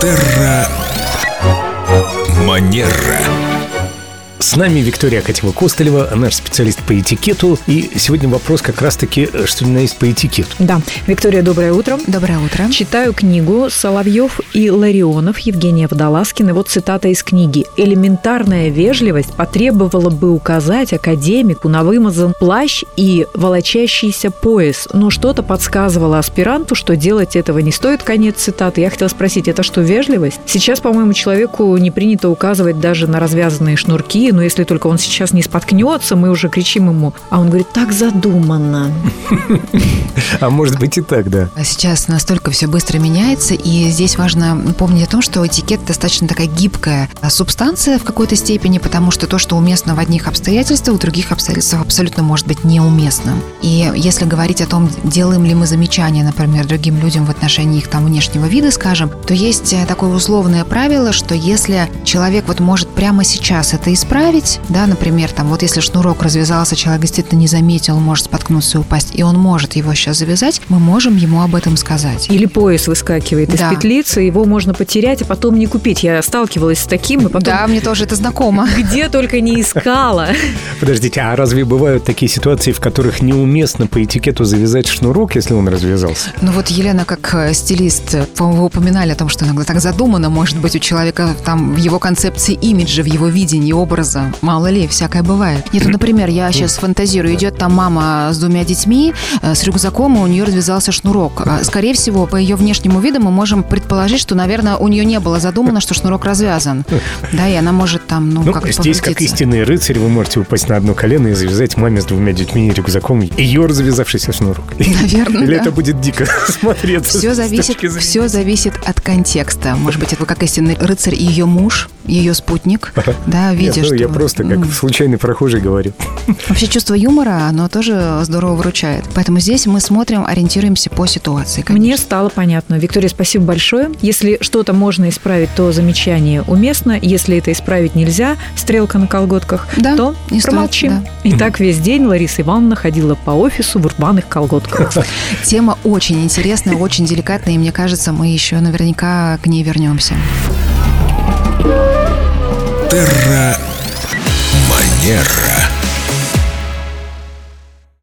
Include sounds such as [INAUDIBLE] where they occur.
Терра Манера. С нами Виктория Акатьева-Костылева, наш специалист по этикету. И сегодня вопрос как раз-таки, что ни на есть по этикету. Да. Виктория, доброе утро. Доброе утро. Читаю книгу Соловьев и Ларионов Евгения Водолазкина. Вот цитата из книги. «Элементарная вежливость потребовала бы указать академику на вымазан плащ и волочащийся пояс, но что-то подсказывало аспиранту, что делать этого не стоит». Конец цитаты. Я хотела спросить, это что, вежливость? Сейчас, по-моему, человеку не принято указывать даже на развязанные шнурки, но если только он сейчас не споткнется, мы уже кричим ему. А он говорит, так задуманно. [LAUGHS] А может быть и так, да. Сейчас настолько все быстро меняется, и здесь важно помнить о том, что этикет достаточно такая гибкая субстанция в какой-то степени, потому что то, что уместно в одних обстоятельствах, в других обстоятельствах абсолютно может быть неуместным. И если говорить о том, делаем ли мы замечания, например, другим людям в отношении их там внешнего вида, скажем, то есть э, такое условное правило, что если человек вот может прямо сейчас это исправить, да, например, там вот если шнурок развязался, человек действительно не заметил, может споткнуться и упасть, и он может его сейчас завязать, мы можем ему об этом сказать. Или пояс выскакивает Да. из петлицы, его можно потерять, а потом не купить. Я сталкивалась с таким, и потом Да, мне тоже это знакомо. [LAUGHS] где только не искала. Подождите, а разве бывают такие ситуации, в которых неуместно по этикету завязать шнурок, если он развязался? Ну вот Елена, как э, стилист, по-моему, вы упоминали о том, что иногда так задумано, может быть, у человека там в его концепции имиджа, в его видении образа. Мало ли, всякое бывает. Нет, ну, например, я сейчас фантазирую, идет там мама с двумя детьми, э, с рюкзаком, и у нее развязался шнурок. А, Скорее всего, по ее внешнему виду мы можем предположить, что, наверное, у нее не было задумано, что шнурок развязан. Да, и она может там, ну, Ну, как-то здесь, как истинный рыцарь, вы можете упасть на одно колено и завязать маме с двумя детьми и рюкзаком ее развязавшийся шнурок. [LAUGHS] Наверное, Или да. это будет дико [LAUGHS] смотреться. Все зависит, все зависит от контекста. Может быть, это вы как истинный рыцарь и ее муж, ее спутник, [LAUGHS] да, Нет, видя, ну, что... я просто как случайный прохожий говорю. [LAUGHS] Вообще чувство юмора, оно тоже здорово выручает. Поэтому здесь мы смотрим, ориентируемся по ситуации. Мне стало понятно. Виктория, спасибо большое. Если что-то можно исправить, то замечание уместно. Если это исправить нельзя, стрелка на колготках, Да, то не стоит, промолчим. да. И так весь день Лариса Ивановна ходила по офису в рваных колготках. [LAUGHS] Тема очень интересная, очень деликатная, и мне кажется, мы еще наверняка к ней вернемся. Терра Манера.